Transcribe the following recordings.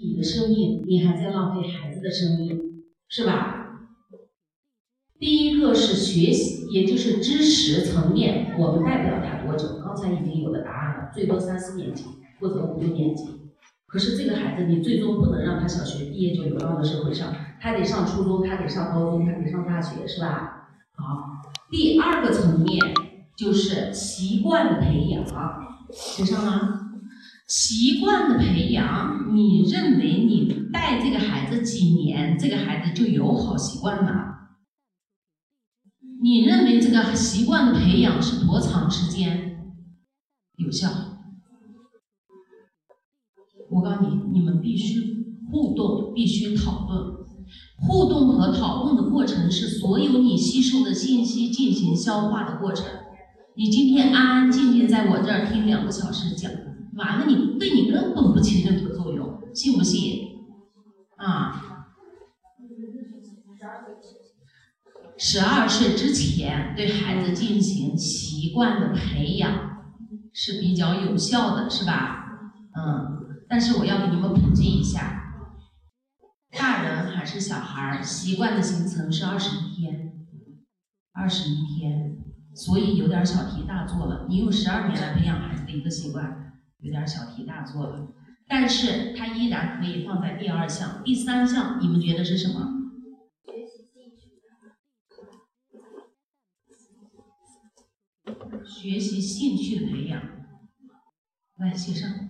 你的生命，你还在浪费孩子的生命，是吧？第一个是学习，也就是知识层面，我们带不了他多久。刚才已经有了答案了，最多三四年级或者五六年级。可是这个孩子，你最终不能让他小学毕业就流浪到社会上，他得上初中，他得上高中，他得上大学，是吧？好，第二个层面就是习惯的培养，学上了。习惯的培养，你认为你带这个孩子几年，这个孩子就有好习惯了？你认为这个习惯的培养是多长时间有效？我告诉你，你们必须互动，必须讨论。互动和讨论的过程是所有你吸收的信息进行消化的过程。你今天安安静静在我这儿听两个小时讲。完了，你对你根本不起任何作用，信不信？啊，十二岁之前对孩子进行习惯的培养是比较有效的，是吧？嗯，但是我要给你们普及一下，大人还是小孩儿，习惯的形成是二十一天，二十一天，所以有点小题大做了。你用十二年来培养孩子的一个习惯。有点小题大做了，但是它依然可以放在第二项、第三项，你们觉得是什么？学习兴趣的培养，来写上。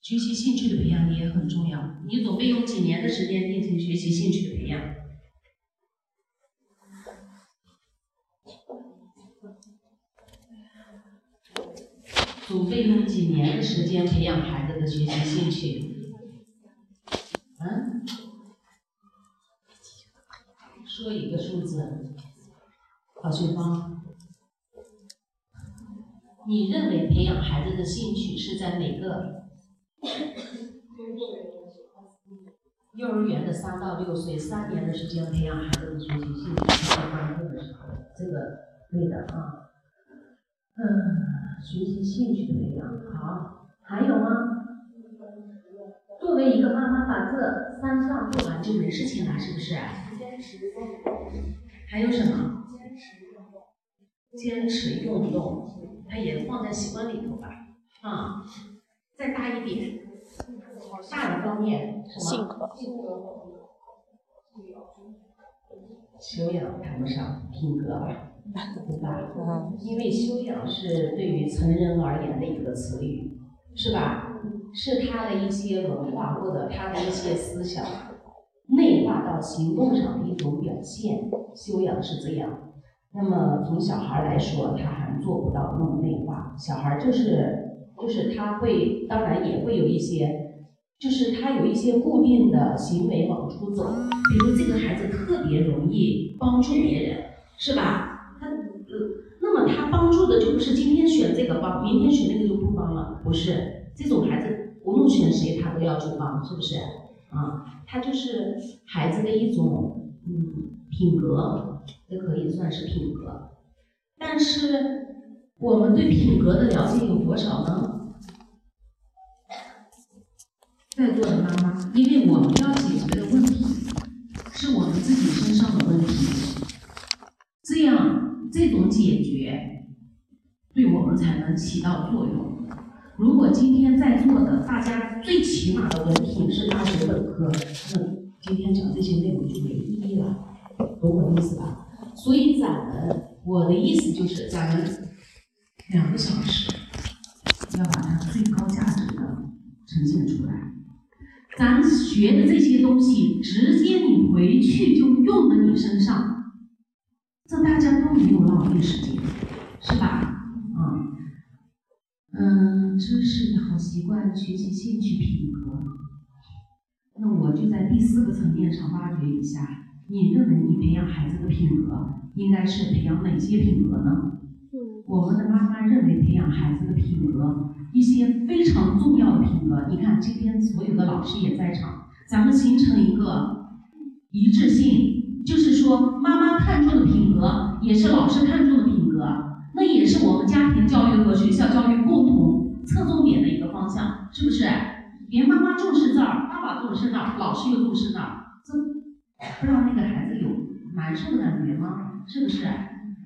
学习兴趣的培养也很重要，你准备用几年的时间进行学习兴趣的培养？准备用几年的时间培养孩子的学习兴趣？嗯？说一个数字，郝学芳，你认为培养孩子的兴趣是在哪个？幼儿园的三到六岁，三年的时间培养孩子的学习兴趣，这个对的啊。嗯。学习兴趣的培养，好，还有吗？作为一个妈妈，把这三项做完就没事情了，是不是？坚持还有什么？坚持运动。坚持运动，它也放在习惯里头吧。啊，再大一点，大的方面什么？性格。修养谈不上，品格吧。对吧？因为修养是对于成人而言的一个词语，是吧？是他的一些文化或者他的一些思想内化到行动上的一种表现。修养是这样。那么从小孩来说，他还做不到那么内化。小孩就是就是他会，当然也会有一些，就是他有一些固定的行为往出走。比如这个孩子特别容易帮助别人，是吧？他呃，那么他帮助的就不是今天选这个帮，明天选那个就不帮了，不是这种孩子，无论选谁他都要去帮，是不是？啊，他就是孩子的一种嗯品格，这可以算是品格。但是我们对品格的了解有多少呢？在座的妈妈，因为我们要解决的问题是我们自己身上的问题，这样。这种解决对我们才能起到作用。如果今天在座的大家最起码的文凭是大学本科，那今天讲这些内容就没意义了，懂我的意思吧？所以咱们，我的意思就是咱们两个小时要把它最高价值的呈现出来。咱学的这些东西，直接你回去就用在你身上。这大家都没有浪费时间，是吧？嗯，嗯，知识好习惯，学习兴趣品格。那我就在第四个层面上挖掘一下，你认为你培养孩子的品格应该是培养哪些品格呢？我们的妈妈认为培养孩子的品格，一些非常重要的品格。你看今天所有的老师也在场，咱们形成一个一致性。就是说，妈妈看重的品格，也是老师看重的品格，那也是我们家庭教育和学校教育共同侧重点的一个方向，是不是？连妈妈重视这儿，爸爸重视那儿，老师又重视那儿，这不让那个孩子有难受的感觉吗？是不是？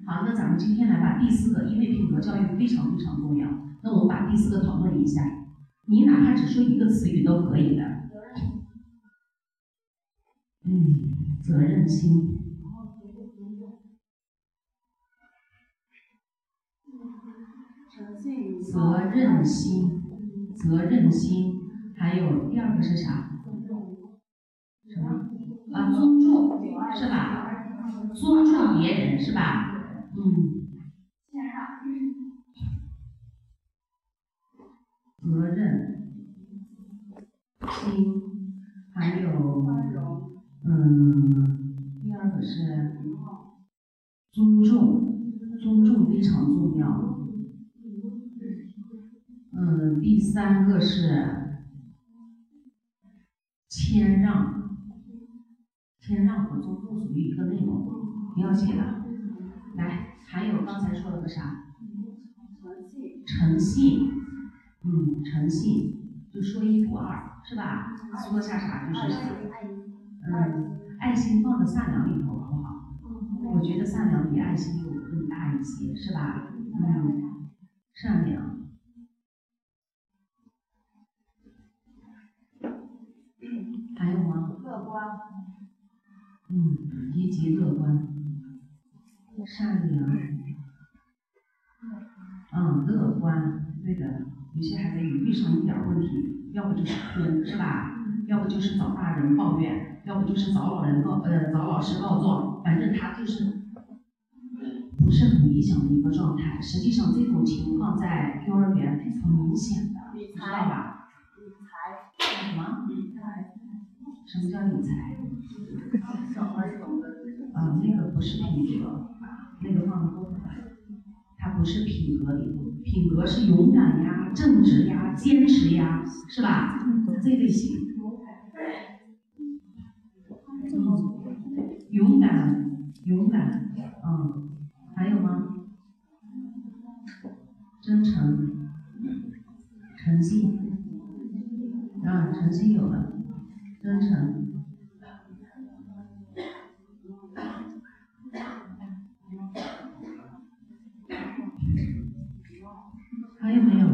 好，那咱们今天来把第四个，因为品格教育非常非常重要，那我们把第四个讨论一下。你哪怕只说一个词语都可以的。嗯，责任心。责任心，责任心，还有第二个是啥？什么？啊，尊重，是吧？尊重别人，是吧？嗯。责任心，还有嗯，第二个是尊重，尊重非常重要。嗯，第三个是谦让，谦让和尊重属于一个内容，不要写了。来，还有刚才说了个啥？诚信，嗯，诚信，就说一不二，是吧？说下啥就是啥。嗯，爱心放在善良里头好不好？我觉得善良比爱心有更大一些，是吧？嗯，善良。还有吗？乐观。嗯，积极乐观，善良。嗯，乐观，对的。有些孩子一遇上一点问题，要不就是哭，是吧？要不就是找大人抱怨，要不就是找老人告呃找老师告状，反正他就是不是很理想的一个状态。实际上这种情况在幼儿园非常明显的，知道吧？理财。什么？理财。什么叫理财？啊，那个不是品格，那个放多了，它不是品格里头，品格是勇敢呀、正直呀、坚持呀，是吧？这类型。还有没有？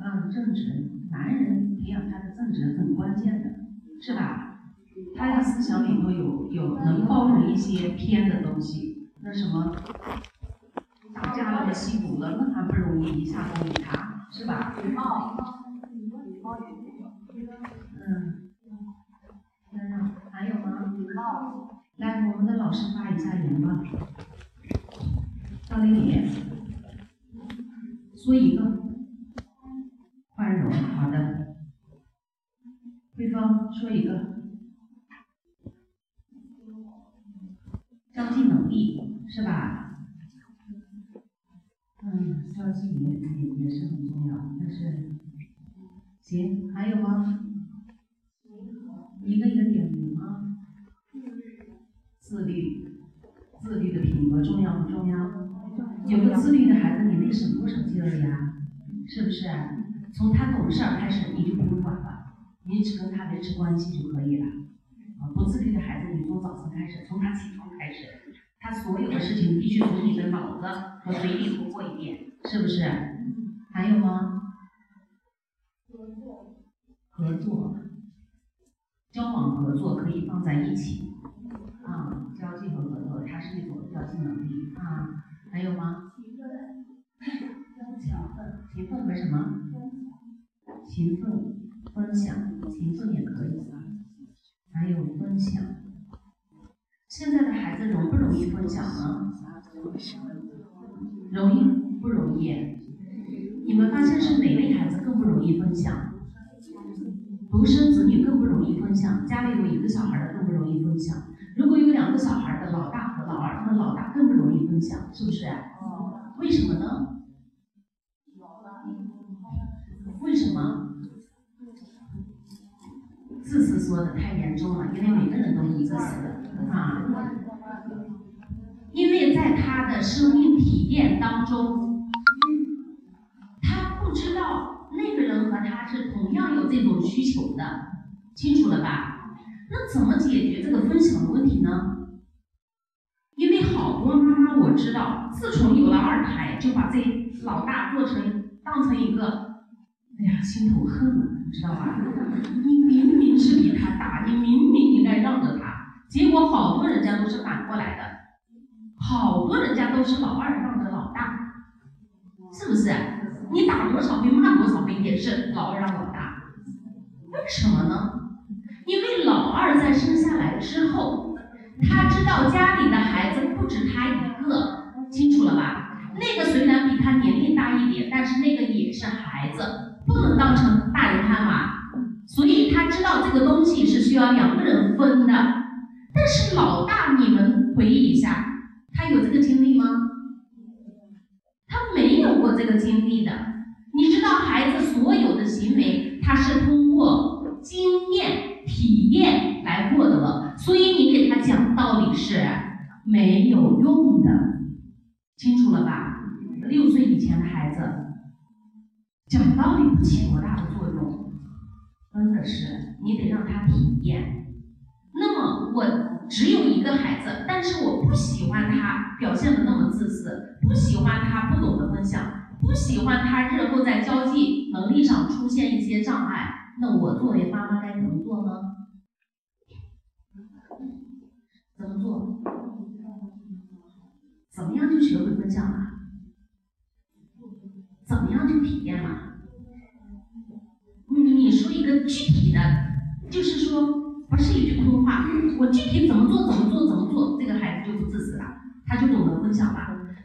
嗯，正直，男人培养他的正直很关键的，是吧？他的思想里头有有能包容一些偏的东西，那什么打架了、吸毒了，那还不容易一下攻击他，是吧？嗯，天呐，还有吗？来，我们的老师发一下言吧。赵丽丽，说一个。宽容，好的。慧芳，说一个。交际能力，是吧？嗯，交际也也也是很重要，但是。行，还有吗？一个一个点名啊？自律，自律的品格重要不重要？有个自律的孩子，你能省多少劲儿呀？是不是？从他懂事儿开始，你就不用管了，你只跟他维持关系就可以了。啊，不自律的孩子，你从早晨开始，从他起床开始，他所有的事情必须从你的脑子和嘴里头过一遍，是不是？还有吗？合作，合作交往合作可以放在一起，啊，交际和合作，它是一种交际能力啊。还有吗？勤奋，勤奋和什么？勤奋，分享，勤奋也可以啊。还有分享，容易分享呢？容易不容易？你们发现是哪类孩子更不容易分享？独生子女更不容易分享，家里有一个小孩的更不容易分享。如果有两个小孩的，老大和老二，他们老大更不容易分享，是不是？为什么呢？为什么？自私说的太严重了，因为每个人都很自私啊。因为在他的生命体验当中，他不知道那个人和他。是同样有这种需求的，清楚了吧？那怎么解决这个分享的问题呢？因为好多妈妈我知道，自从有了二胎，就把这老大做成当成一个，哎呀，心头恨啊，你知道吧？你明明是比他大，你明明应该让着他，结果好多人家都是反过来的，好多人家都是老二让着老大，是不是？你打多少回骂多少回也是老二让老大，为什么呢？因为老二在生下来之后，他知道家里的孩子不止他一个，清楚了吧？那个虽然比他年龄大一点，但是那个也是孩子，不能当成大人看嘛。所以他知道这个东西是需要两个人分的。但是老大，你们回忆一下，他有这个经历吗？他没有过这个经历的，你知道孩子所有的行为，他是通过经验、体验来获得，所以你给他讲道理是没有用的，清楚了吧？六岁以前的孩子讲道理不起多大的作用，真的是你得让他体验。那么我。只有一个孩子，但是我不喜欢他表现的那么自私，不喜欢他不懂得分享，不喜欢他日后在交际能力上出现一些障碍。那我作为妈妈该怎么做呢？怎么做？怎么样就学会分享了？怎么样就体验了？你你说一个具体的，就是说。不是一句空话，我具体怎么做怎么做怎么做，这个孩子就不自私了，他就懂得分享了。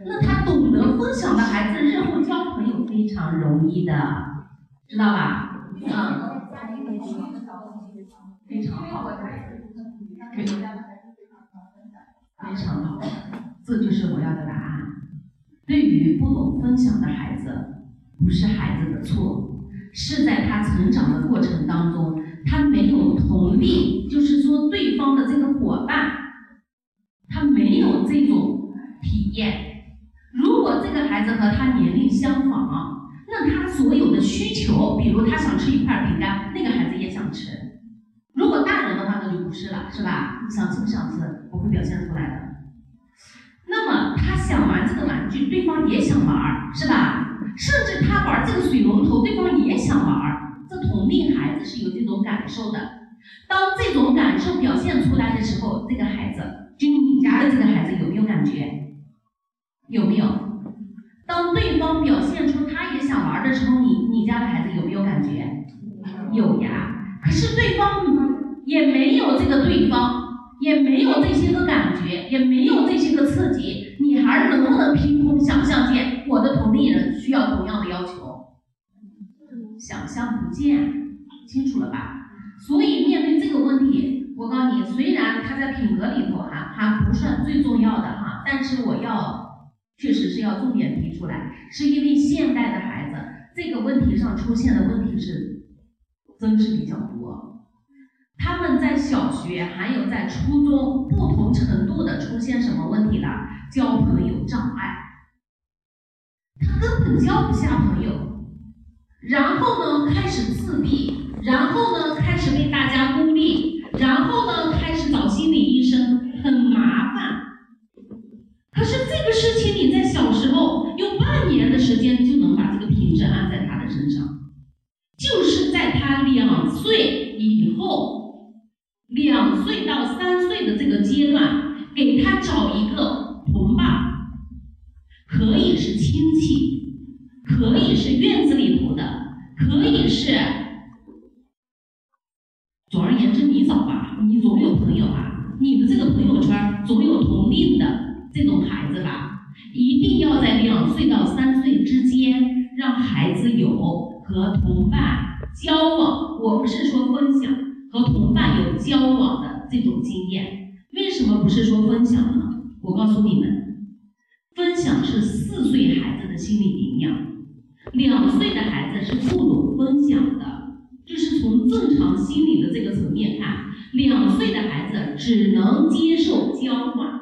那他懂得分享的孩子，日后交朋友非常容易的，知道吧？嗯，非常好，非常好，这就是我要的答案。对于不懂分享的孩子，不是孩子的错，是在他成长的过程当中。他没有同理，就是说对方的这个伙伴，他没有这种体验。如果这个孩子和他年龄相仿，那他所有的需求，比如他想吃一块饼干，那个孩子也想吃。如果大人的话，那就不是了，是吧？想吃不想吃，我会表现出来的。那么他想玩这个玩具，对方也想玩，是吧？甚至他玩这个水龙头，对方也想玩。这同龄孩子是有这种感受的，当这种感受表现出来的时候，这个孩子，就你家的这个孩子有没有感觉？有没有？当对方表现出他也想玩的时候，你你家的孩子有没有感觉？有呀。可是对方也没有这个对方，也没有这些个感觉，也没有这些个刺激，你还能不能凭空想象见我的同龄人需要同样的要求？想象不见，清楚了吧？所以面对这个问题，我告诉你，虽然它在品格里头哈还不算最重要的哈，但是我要确实是要重点提出来，是因为现代的孩子这个问题上出现的问题是真是比较多，他们在小学还有在初中不同程度的出现什么问题了？交朋友障碍，他根本交不下朋友。然后呢，开始自闭，然后呢，开始被大家孤立，然后呢，开始找心理医生，很麻烦。可是这个事情你在小时候用半年的时间就能把这个品质安在他的身上，就是在他两岁以后，两岁到三岁的这个阶段，给他找一个同伴，为什么不是说分享呢？我告诉你们，分享是四岁孩子的心理营养。两岁的孩子是不懂分享的，这是从正常心理的这个层面看，两岁的孩子只能接受交换。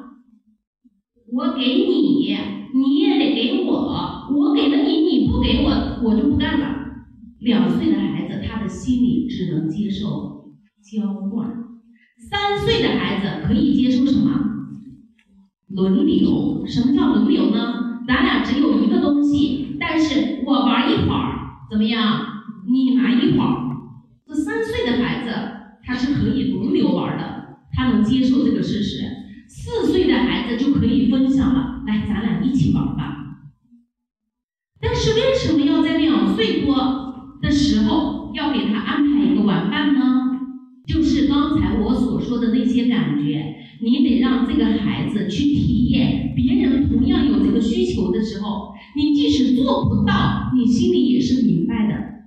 我给你，你也得给我，我给了你，你不给我，我就不干了。两岁的孩子他的心里只能接受交换，三岁的孩子可以接受什么？轮流。什么叫轮流呢？咱俩只有一个东西，但是我玩一会儿，怎么样？你玩一会儿。这三岁的孩子他是可以轮流玩的，他能接受这个事实。四岁的孩子就可以分享了，来，咱俩一起玩吧。但是为什么要在两岁多的时候要给他安排一个玩伴呢？就是刚才我所说的那些感觉，你得让这个孩子去体验，别人同样有这个需求的时候，你即使做不到，你心里也是明白的，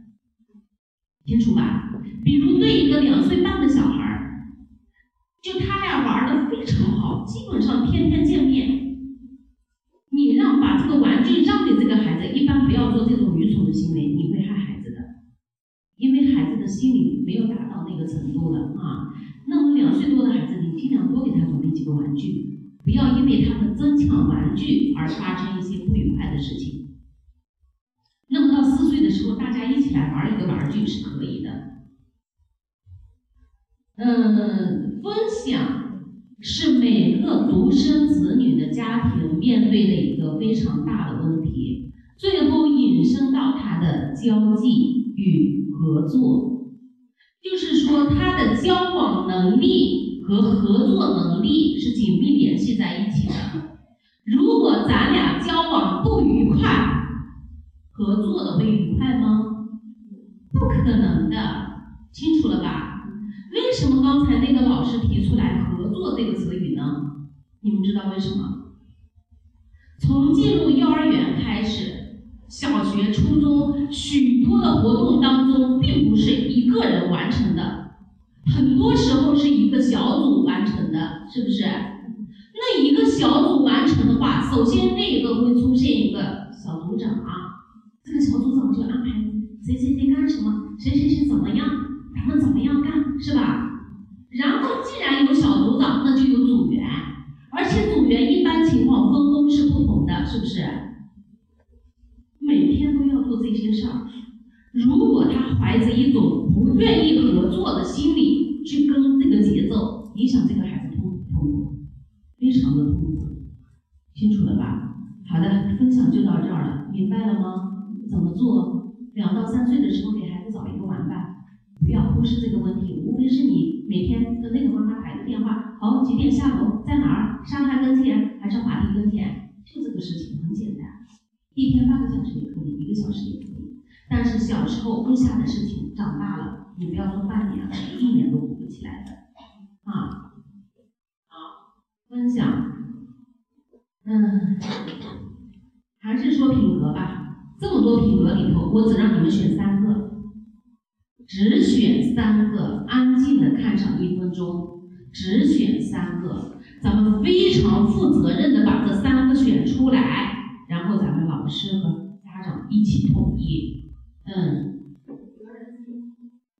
清楚吧？比如对一个两岁半的小孩，就他俩玩的非常好，基本上天天见面。你让把这个玩具让给这个孩子，一般不要做这种愚蠢的行为，你会害孩子的，因为孩子的心理没有达到那个程度了啊。那么两岁多的孩子，你尽量多给他准备几个玩具，不要因为他们争抢玩具而发生一些不愉快的事情。那么到四岁的时候，大家一起来玩一个玩具是可以的。嗯，分享。是每个独生子女的家庭面对的一个非常大的问题，最后引申到他的交际与合作，就是说他的交往能力和合作能力是紧密联系在一起的。如果咱俩交往不愉快，合作的会愉快吗？不可能的，清楚了吧？为什么刚才那个老师提出来“合作”这个词语呢？你们知道为什么？从进入幼儿园开始，小学、初中许多的活动当中，并不是一个人完成的，很多时候是一个小组完成的，是不是？那一个小组完成的话，首先那个会出现一个小组长，这个小组长就安排谁谁谁干什么，谁谁谁怎么样。咱们怎么样干，是吧？然后既然有小组长，那就有组员，而且组员一般情况分工是不同的，是不是？每天都要做这些事儿。如果他怀着一种不愿意合作的心理去跟这个节奏，你想这个孩子痛不痛苦？非常的痛苦，清楚了吧？好的，分享就到这儿了，明白了吗？怎么做？两到三岁的时候给孩子找一个玩伴。不要忽视这个问题，无非是你每天跟那个妈妈打一个电话，好几点下楼，在哪儿？沙发跟前还是滑梯跟前？就这个事情很简单，一天半个小时也可以，一个小时也可以。但是小时候不下的事情，长大了你不要说半年了，一年都补不起来的啊。好，分享，嗯，还是说品格吧。这么多品格里头，我只让你们选三个。只选三个，安静的看上一分钟。只选三个，咱们非常负责任的把这三个选出来，然后咱们老师和家长一起统一。嗯。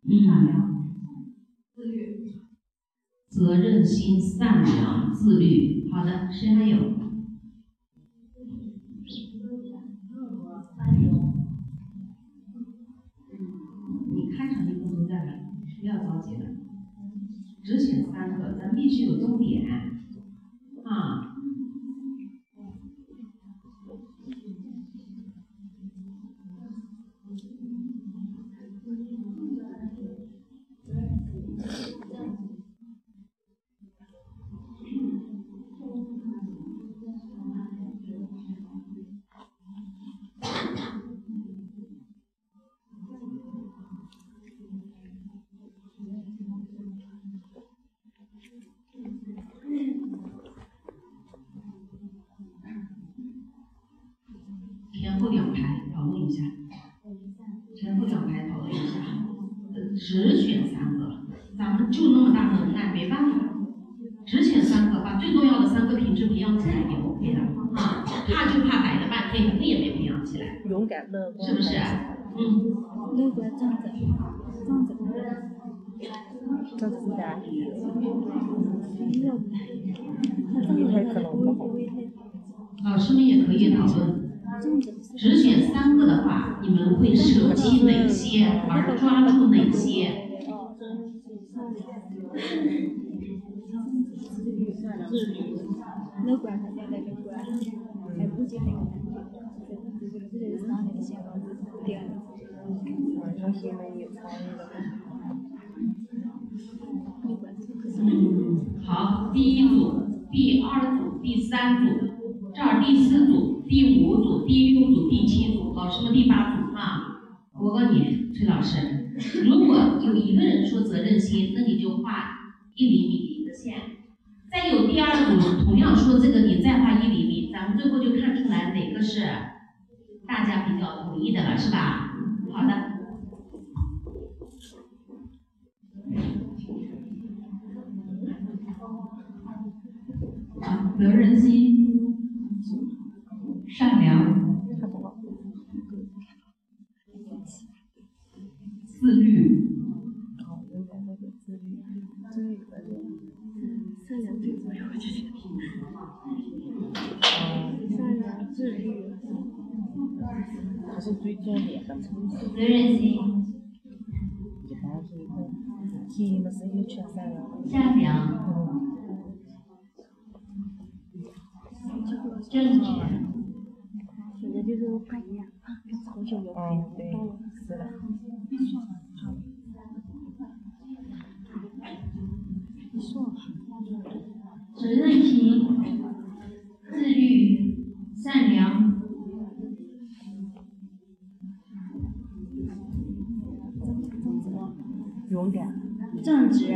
嗯。自律。责任心、善良、自律。好的，谁还有？不要着急了，只选三个，咱必须有重点只选三个，咱们就那么大能耐，没办法，只选三个，把最重要的三个品质培养起来也 OK 的啊！怕就怕摆了半天，一个也没培养起来，勇敢乐观，是不是？嗯。乐观这样子，这样子，这样子的。老师们也可以讨论，只选三个的话，你们会舍弃哪些而抓住哪些？好，第一组、第二组、第三组，这儿第四组、第五组、第六组、第七组，老师们第八组啊。我告诉你，崔老师，如果有一个人说责任心，那你就画一厘米一个线。再有第二组同样说这个，你再画一厘米，咱们最后就看出来哪个是大家比较同意的了，是吧？好的。责任心、善良、自律、善良最重要，我觉得。善良、自律、这是最重点。责任心、一般是一个题目是有全善良的。善良、正确。就是我看一样，啊，从小有嗯，对，，是的。你说，责任心、自律、善良、勇敢、正直、